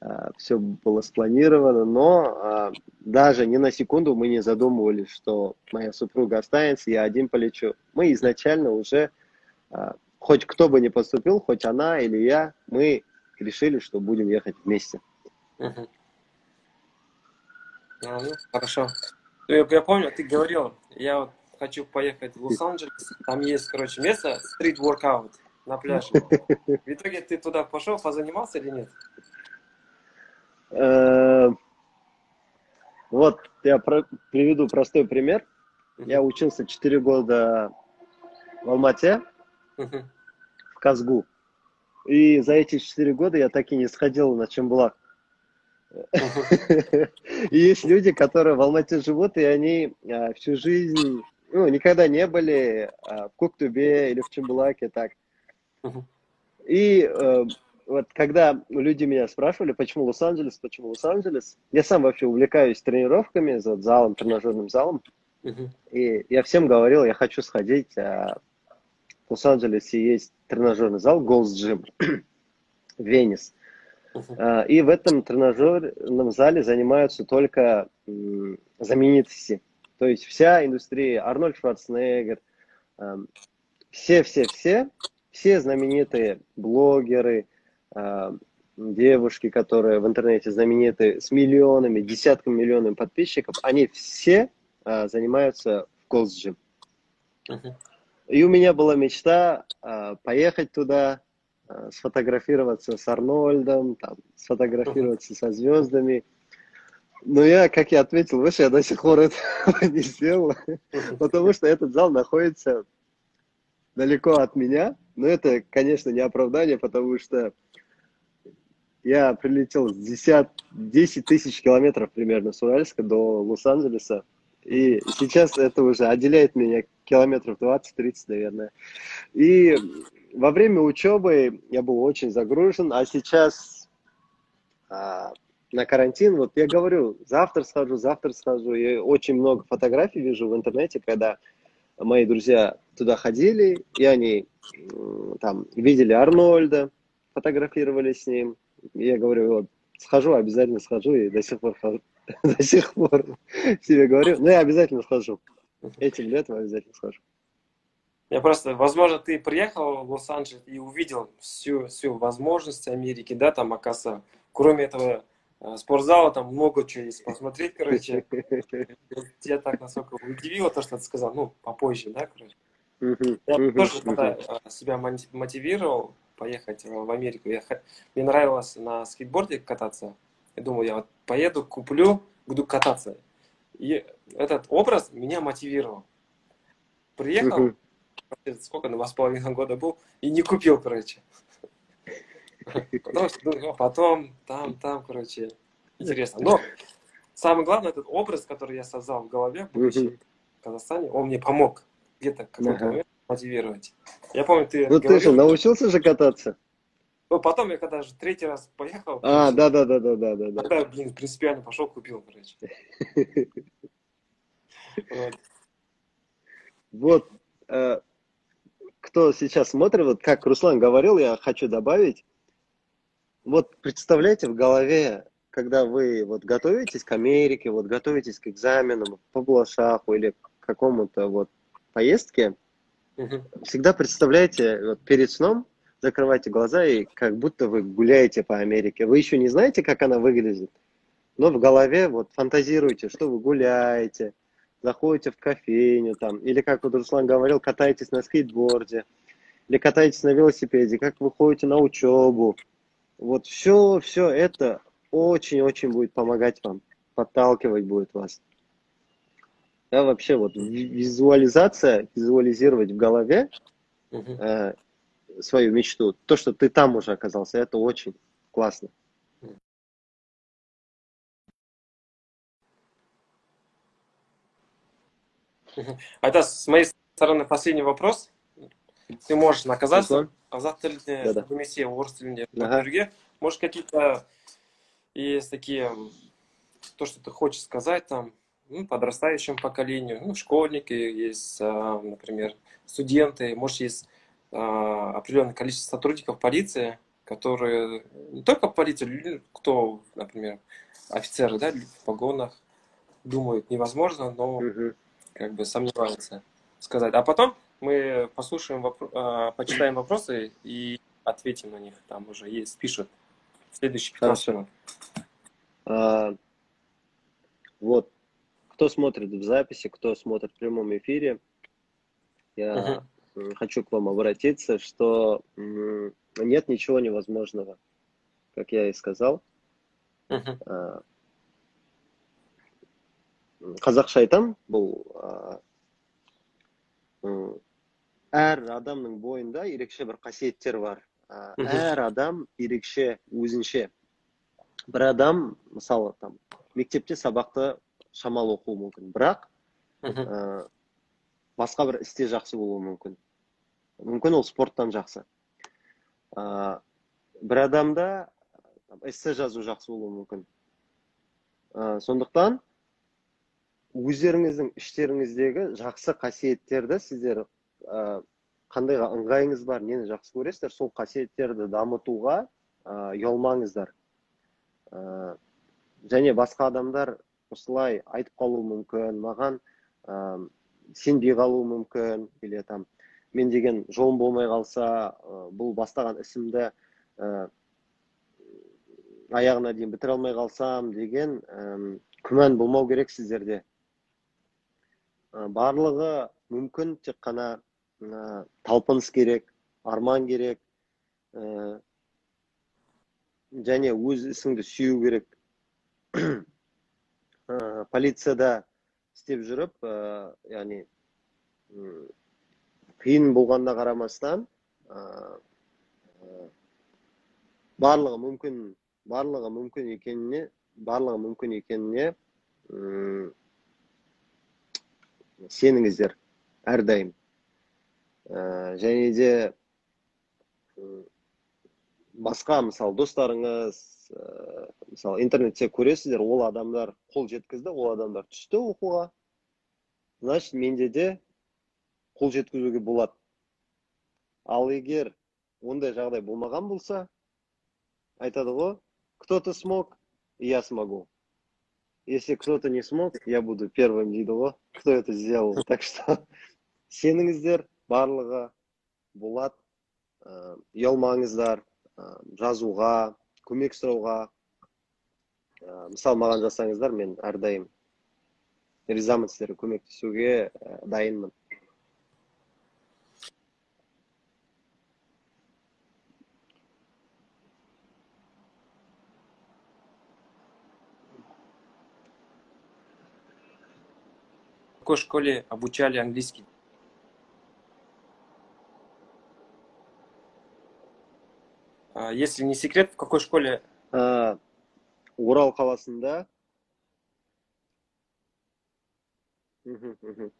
а, все было спланировано, но а, даже ни на секунду мы не задумывались, что моя супруга останется, я один полечу. Мы изначально уже, а, хоть кто бы ни поступил, хоть она или я, мы решили, что будем ехать вместе. Угу. Ну, хорошо. Ну, я, я помню, ты говорил, я вот хочу поехать в Лос-Анджелес, там есть, короче, место, стрит воркаут на пляже. В итоге ты туда пошел, позанимался или нет? Э, вот я приведу простой пример. Я учился 4 года в Алмате, Казгу. И за эти 4 года я так и не сходил на Чембулак. И есть люди, которые в Алмате живут, и они а, всю жизнь, ну, никогда не были а, в Куктубе или в Чембулаке, так. И э, вот когда люди меня спрашивали, почему Лос-Анджелес, почему Лос-Анджелес, я сам вообще увлекаюсь тренировками, вот, залом, тренажерным залом, и я всем говорил, я хочу сходить, а, Лос-Анджелесе есть тренажерный зал Gold's Gym, Венес. Uh-huh. И в этом тренажерном зале занимаются только знаменитости. То есть вся индустрия, Арнольд Шварценеггер, все-все-все, все знаменитые блогеры, девушки, которые в интернете знамениты с миллионами, десятками миллионов подписчиков, они все а, занимаются в Gold's Uh-huh. И у меня была мечта а, поехать туда, Э, сфотографироваться с Арнольдом, там, сфотографироваться со звездами. Но я, как я ответил выше, я до сих пор этого не сделал, потому что этот зал находится далеко от меня. Но это, конечно, не оправдание, потому что я прилетел с 10, 10 тысяч километров примерно с Уральска до Лос-Анджелеса. И сейчас это уже отделяет меня километров 20-30, наверное. И во время учебы я был очень загружен, а сейчас а, на карантин, вот я говорю, завтра схожу, завтра схожу. Я очень много фотографий вижу в интернете, когда мои друзья туда ходили, и они там видели Арнольда, фотографировали с ним. И я говорю, вот, схожу, обязательно схожу, и до сих пор. до сих пор себе говорю, ну я обязательно схожу. Этим летом обязательно схожу. Я просто, возможно, ты приехал в Лос-Анджелес и увидел всю, всю возможность Америки, да, там, оказывается, кроме этого э, спортзала, там много чего есть посмотреть, короче. Тебя так насколько удивило то, что ты сказал, ну, попозже, да, короче. Я тоже когда э, себя мотивировал поехать в Америку, я, мне нравилось на скейтборде кататься, я думал, я вот поеду, куплю, буду кататься. И этот образ меня мотивировал. Приехал, сколько, на два с половиной года был, и не купил, короче. Потому что, ну, потом, там, там, короче, интересно. Но самое главное, этот образ, который я создал в голове, будучи в Казахстане, он мне помог где-то какой-то момент мотивировать. Я помню, ты Ну ты же научился же кататься? Ну, потом я когда же третий раз поехал... А, да, да, да, да, да, да. Тогда, блин, принципиально пошел, купил, короче. Вот. Э, кто сейчас смотрит, вот как Руслан говорил, я хочу добавить. Вот представляете в голове, когда вы вот готовитесь к Америке, вот готовитесь к экзаменам, по Блашаху или к какому-то вот поездке, всегда представляете вот перед сном, закрывайте глаза и как будто вы гуляете по Америке. Вы еще не знаете, как она выглядит, но в голове вот фантазируете, что вы гуляете, заходите в кофейню там, или как вот Руслан говорил, катаетесь на скейтборде, или катаетесь на велосипеде, как вы ходите на учебу. Вот все, все это очень-очень будет помогать вам, подталкивать будет вас. Да, вообще вот визуализация, визуализировать в голове, uh-huh свою мечту, то, что ты там уже оказался, это очень классно. А это с моей стороны последний вопрос. Ты можешь на казахском, қазақ тілінде немесе орыс тілінде ага. может какие-то есть такие то что ты хочешь сказать там ну, подрастающему поколению ну, школьники есть а, например студенты может есть а, определенное количество сотрудников полиции, которые не только полиция, кто, например, офицеры, да, в погонах, думают невозможно, но как бы сомневаются сказать. А потом мы послушаем, вопро- а, почитаем вопросы и ответим на них. Там уже есть, пишут. Следующий 15 минут. А, вот, кто смотрит в записи, кто смотрит в прямом эфире, я uh-huh хочу к вам обратиться, что нет ничего невозможного, как я и сказал. Uh-huh. қазақша айтамын бұл әр адамның бойында ерекше бір қасиеттер бар әр адам ерекше өзінше бір адам мысалы там мектепте сабақты шамалы оқуы мүмкін бірақ басқа бір істе жақсы болуы мүмкін. Мүмкін ол спорттан жақсы. Ә, бір адамда эссе жазу жақсы болуы мүмкін. Ә, сондықтан өздеріңіздің іштеріңіздегі жақсы қасиеттерді сіздер ә, қандай ыңғайыңыз бар нені жақсы көресіздер сол қасиеттерді дамытуға ә, ұялмаңыздар. Ә, және басқа адамдар осылай айтып қалуы мүмкін маған сенбей қалуы мүмкін или там мен деген жолым болмай қалса бұл бастаған ісімді ә, аяғына дейін бітіре алмай қалсам деген ә, күмән болмау керек сіздерде. Ә, барлығы мүмкін тек қана ә, талпыныс керек арман керек ә, және өз ісіңді сүю керек. Ә, полицияда істеп жүріп ә, яғни қиын болғанына қарамастан барлығы мүмкін барлығы мүмкін екеніне барлығы мүмкін екеніне сеніңіздер әрдайым ә, және де басқа мысалы достарыңыз ә, мысалы интернетте көресіздер ол адамдар қол жеткізді ол адамдар түсті оқуға. Значит менде де қол жеткізуге болады. Ал егер ондай жағдай болмаған болса айтады ғой кто то смог я смогу если кто то не смог я буду первым дейді ғой кто это сделал. Так что сеніңіздер барлығы болады ә, ұялмаңыздар ә, жазуға көмек сұрауға ә, мысалы маған жасаңыздар мен әрдайым ризамын сіздерге көмектесуге ә, дайынмын В школе обучали английский? Если не секрет, в какой школе Ә, орал қаласында Мгм, мгм.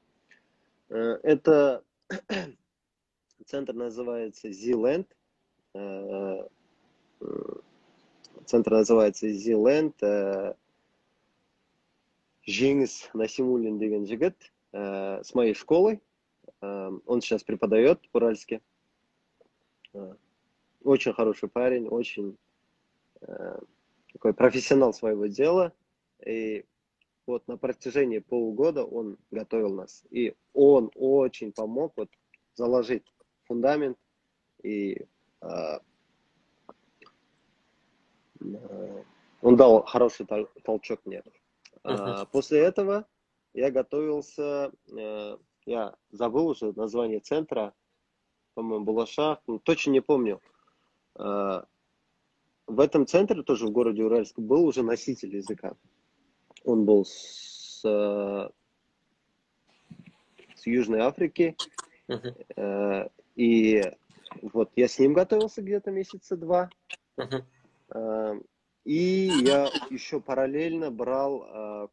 Э, это центр называется Зиленд. Э, м, Центр называется Зиленд. Э, Жеңіс Насимуллин деген жігіт э, с моей школы. Э, Он сейчас преподает в Уральске. Очень хороший парень, очень э, такой профессионал своего дела. И вот на протяжении полугода он готовил нас. И он очень помог вот заложить фундамент и э, э, он дал хороший тол- толчок мне. А, Мгм. После этого я готовился, э, я забыл уже название центра, по-моему, Балашах, ну, точно не помню. А, В этом центре, тоже в городе Уральск, был уже носитель языка. Он был с, э, с Южной Африки, э, и вот я с ним готовился где-то месяца два. Э, И я еще параллельно брал э,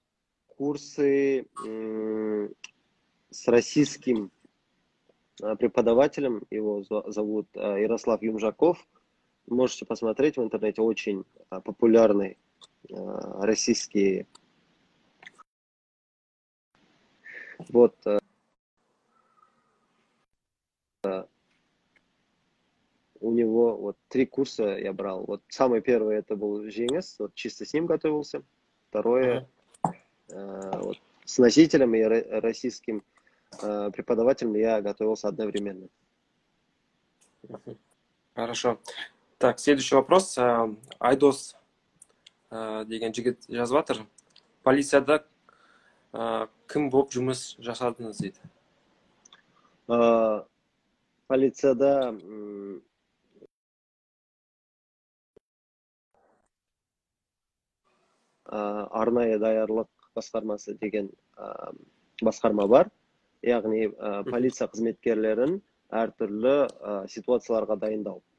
курсы с российским э, преподавателем, его зо- зовут э, Ярослав Юмжаков. Можете посмотреть в интернете, очень популярный э, российский. Вот э, у него вот три курса я брал. Вот самый первый это был Женис, вот чисто с ним готовился. Второе э, вот, с носителем и ро- российским э, преподавателем я готовился одновременно. Хорошо. Так, следующий вопрос. А, Айдос а, деген жігіт жазып жатыр. Полицияда а, кім болып жұмыс жасадыңыз дейді. Э, полицияда э, арнайы даярлық басқармасы деген э, басқарма бар яғни э, полиция қызметкерлерін әртүрлі э, ситуацияларға дайындау Э,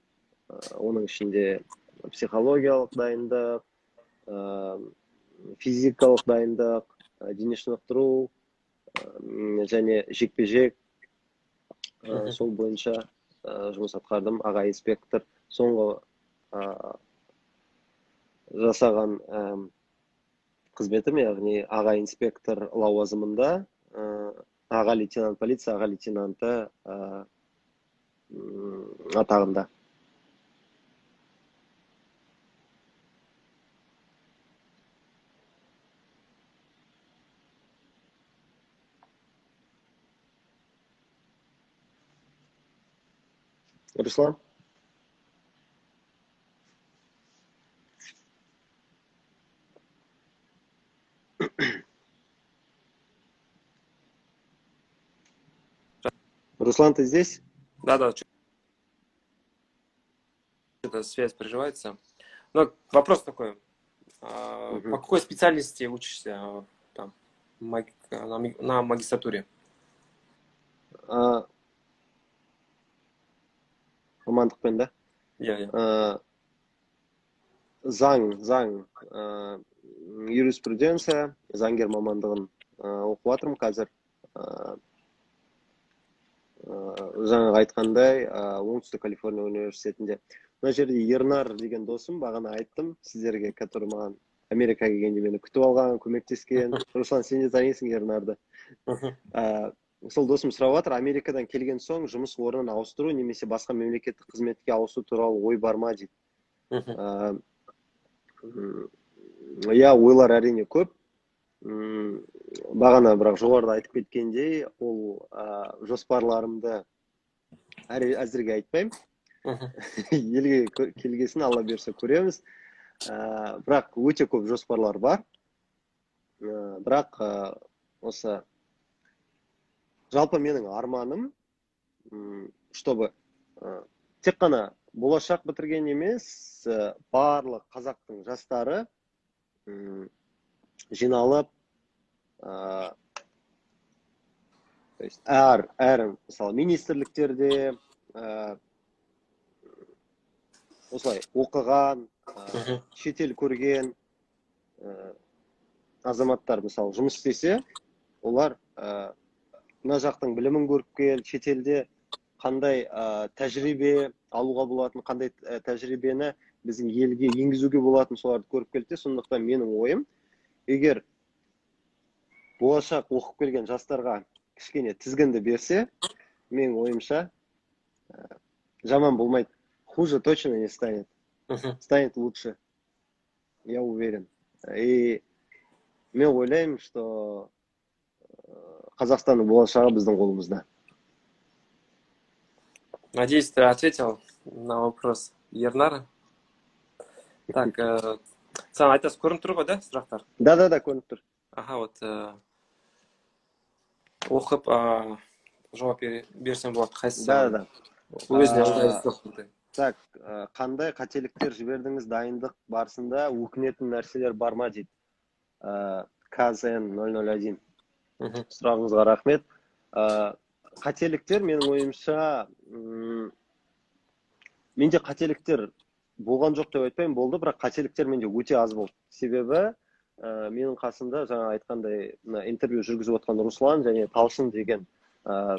оның ішінде психологиялық дайындық э, физикалық дайындық э, дене шынықтыру э, м, және жекпе жек сол бойынша э, жұмыс атқардым. Аға инспектор соңғы э, жасаған э, қызметім яғни аға инспектор лауазымында э, аға лейтенант полиция аға лейтенанты э, м, атағында. Руслан руслан ты здесь Да-да, что-то связь прерывается. Но вопрос такой. Мгм. По какой специальности учишься а, там, на магистратуре? А, мамандықпен да я. Э, заң заң э, юриспруденция заңгер мамандығын оқып жатырмын қазір э, жаңағы айтқандай оңтүстік калифорния университетінде мына жерде ернар деген досым бағана айттым сіздерге который маған америкаға келгенде мені күтіп алған көмектескен руслан сен де танисың ернарды сол досым сұрап жатыр америкадан келген соң жұмыс орнын ауыстыру немесе басқа мемлекеттік қызметке ауысу туралы ой бар ма дейді. Иә ойлар әрине көп. М бағана бірақ жоғарыда айтып кеткендей ол ә, жоспарларымды әзірге айтпаймын. Елге келгесін алла бұйырса көреміз. Ә, бірақ өте көп жоспарлар бар. Ә, бірақ ә, осы жалпы менің арманым чтобы ә, тек қана болашақ бітірген емес ә, барлық қазақтың жастары жиналып ә, то есть әр әр мысалы министрліктерде ә, осылай оқыған ә, шетел көрген ә, азаматтар мысалы жұмыс істесе олар ә, мына жақтың білімін көріп кел шетелде қандай ә, тәжірибе алуға болатын қандай тәжірибені біздің елге енгізуге болатын соларды көріп келді сондықтан менің ойым егер болашақ оқып келген жастарға кішкене тізгінді берсе менің ойымша ә, жаман болмайды. Хуже точно не станет. Станет лучше я уверен. И мен ойлаймын что қазақстанның болашағы біздің қолымызда. Надеюсь ты ответил на вопрос ернара. Так ә, саған айтасың көрініп тұр ғой да сұрақтар да да да көрініп тұр аха вот ә, оқып ә, жауап берсем болады қайсысы да да өзіне так қандай қателіктер жібердіңіз дайындық барысында өкінетін нәрселер бар ма дейді? Кзн нөл нөл один. Сұрағыңызға рахмет. Қателіктер менің ойымша менде қателіктер болған жоқ деп айтпаймын болды бірақ қателіктер менде өте аз болды. Себебі ә, менің қасымда жаңа айтқандай мына интервью жүргізіп отқан руслан және талшын деген ә,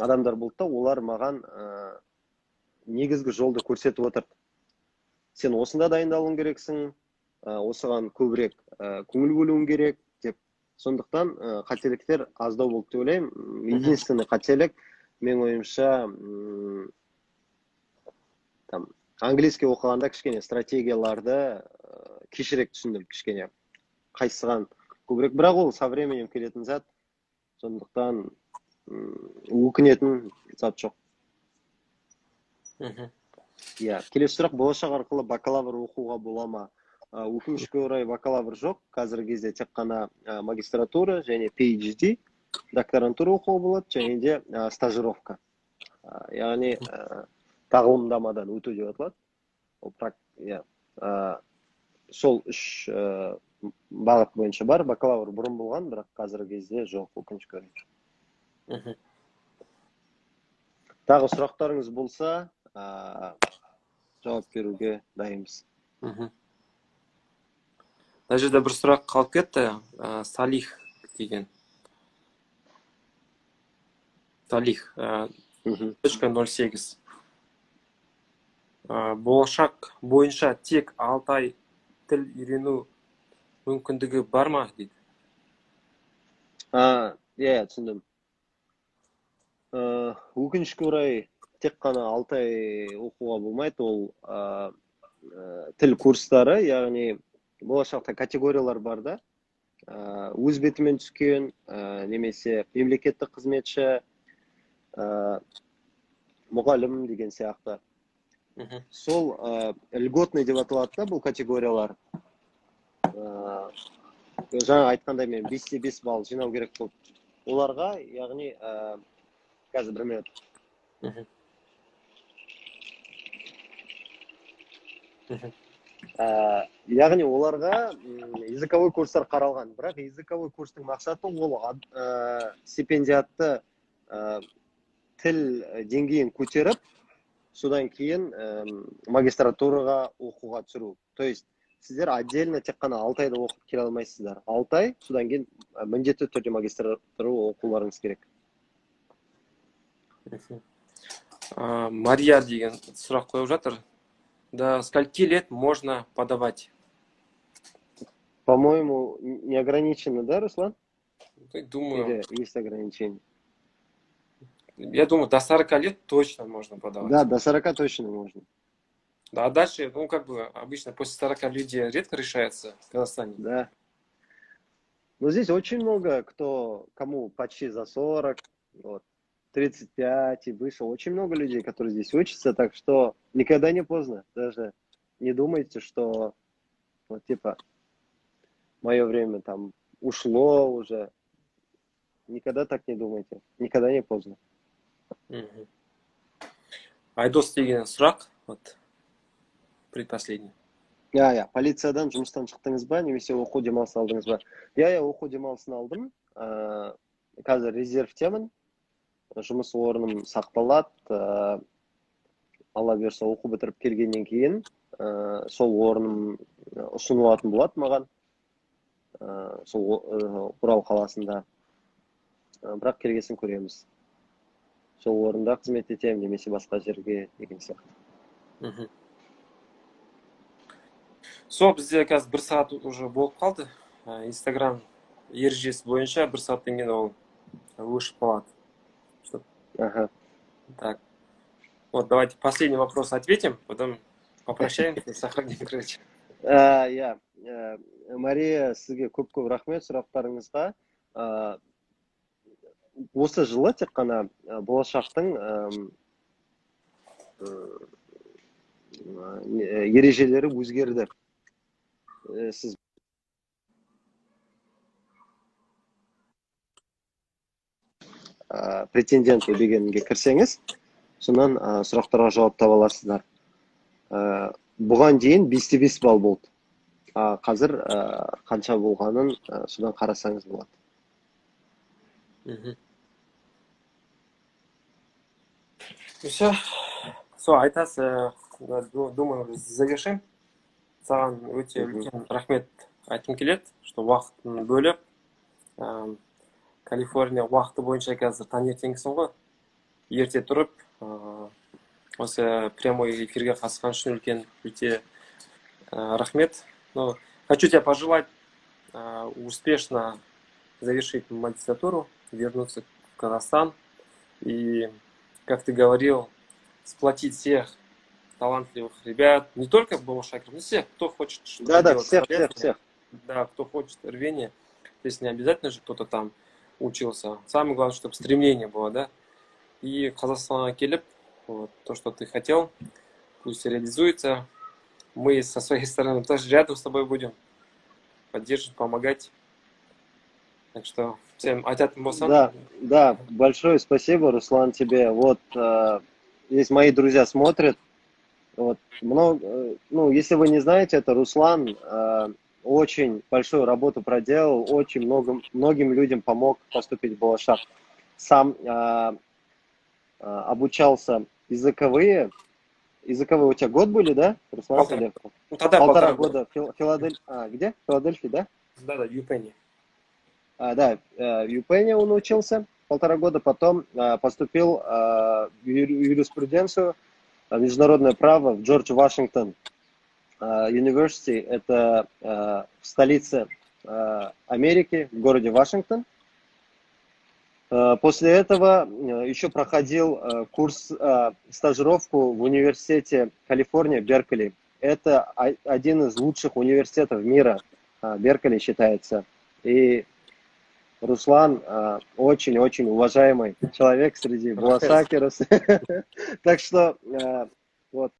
адамдар болды да олар маған ә, негізгі жолды көрсетіп отырды сен осында дайындалуың керексің ә, осыған көбірек ә, көңіл бөлуің керек сондықтан ә, қателіктер аздау болды деп ойлаймын. Единственный қателік менің ойымша там английский оқығанда кішкене стратегияларды кешірек түсіндім кішкене. Қайсыған көбірек. Бірақ ол со временем келетін зат. Сондықтан өкінетін зат жоқ. Иә келесі сұрақ болашақ арқылы бакалавр оқуға бола ма? Өкінішке орай бакалавр жоқ. Қазіргі кезде тек қана магистратура және phd докторантура оқуға болады және де стажировка. Яғни тағылымдамадан өту деп аталады. Ол иә сол үш бағыт бойынша бар. Бакалавр бұрын болған бірақ қазіргі кезде жоқ өкінішке орай. Тағы сұрақтарыңыз болса жауап беруге дайынбыз. Мына жерде бір сұрақ қалып кетті. Салих деген. Салих точка ноль сегіз. Болашақ бойынша тек алты ай тіл үйрену мүмкіндігі бар ма дейді? Иә түсіндім. Өкінішке орай тек қана алты ай оқуға болмайды. Ол тіл курстары яғни болашақта категориялар бар да. Өз бетімен түскен немесе мемлекеттік қызметші мұғалім деген сияқты. Сол льготный деп аталады да бұл категориялар. Жаңа айтқандай мен бес те бес балл жинау керек болды оларға яғни қазір бір минут. Яғни оларға языковой курстар қаралған. Бірақ языковой курстың мақсаты ол стипендиатты тіл деңгейін көтеріп содан кейін магистратураға оқуға түсіру. То есть сіздер отдельно тек қана алты айда оқып келе алмайсыздар. Алты ай содан кейін міндетті түрде магистратура оқуларыңыз керек. А, мария деген сұрақ қойып жатыр. До скольки лет можно подавать По-моему, не ограничено, да, Руслан? Думаю Или есть ограничения? я думаю до 40 лет точно можно подавать Да, до 40 точно можно. Да, а дальше, ну, как бы, обычно после 40 люди редко решается в Казахстане. Да. Но здесь очень много кто, кому почти за 40, вот, 35 и выше. Очень много людей, которые здесь учатся, так что никогда не поздно. Даже не думайте, что, вот, типа, мое время там ушло уже. Никогда так не думайте. Никогда не поздно. Айдос деген сұрақ вот предпоследний иә иә полициядан жұмыстан шықтыңыз ба немесе оқу демалысын алдыңыз ба иә иә оқу демалысын алдым ыыы қазір резервтемін жұмыс орным сақталады ыыы алла бұйырса оқу бітіріп келгеннен кейін ыыы сол орным ұсынылатын болады маған ыыы сол орал қаласында. Ы, бірақ келгесін көреміз. Сол орында қызмет етемін немесе басқа жерге деген сияқты. Мхм. Сол бізде қазір бір сағат уже болып қалды. Ә, инстаграм ережесі бойынша бір сағаттан кейін ол өшіп қалады. аха так вот давайте последний вопрос ответим потом попрощаемся сохраним короче Ә, иә ә, мария сізге көп көп рахмет сұрақтарыңызға Ә, осы жылы тек қана ә, болашақтың әм, ы, не- ережелері өзгерді Ә, сіз ә, претендент дегенге кірсеңіз содан ә, сұрақтарға жауап таба аласыздар Ә, бұған дейін бесте бес балл болды. А қазір ә, қанша болғанын ә, содан қарасаңыз болады. Все сол айтасыз ду- думаю завершим. Саған өте үлкен рахмет айтқым келеді что уақытын бөліп ә, калифорния уақыты бойынша қазір таңертеңгісің ғой ерте тұрып ә, осы прямой эфирге қатысқан үшін үлкен өте ә, рахмет ну хочу тебе пожелать ә, успешно завершить магистратуру вернуться в Казахстан и, как ты говорил, сплотить всех талантливых ребят, не только Баушакер, но всех, кто хочет что-то да да делать всех всех полезное. всех Да, кто хочет рвения. То есть не обязательно же кто-то там учился. Самое главное, чтобы стремление было, да. И Казахстан келіп, вот, то, что ты хотел, пусть реализуется. Мы со своей стороны тоже рядом с тобой будем поддерживать, помогать. Так что всем айтатын болсам, Да, да, большое спасибо, Руслан, тебе. Вот э, здесь мои друзья смотрят. Вот много, э, ну, если вы не знаете, это Руслан э, очень большую работу проделал, очень много, многим людям помог поступить в Балашах. Сам э, обучался языковые. Языковые у тебя год были, да, Руслан Полтора. Ну, тогда полтора, года. в Фил- Филадель- А, где? В Филадельфии, да? Да, да, Юпенни. А, да, э, в Юпене он учился полтора года, потом э, поступил в юриспруденцию, э, международное право в Джордж Вашингтон University. Это э, в столице э, Америки, в городе Вашингтон. После этого еще проходил курс, стажировку в университете Калифорния, Беркли. Это один из лучших университетов мира. Беркли считается. И Руслан очень-очень уважаемый человек среди Бласакеров. Так что вот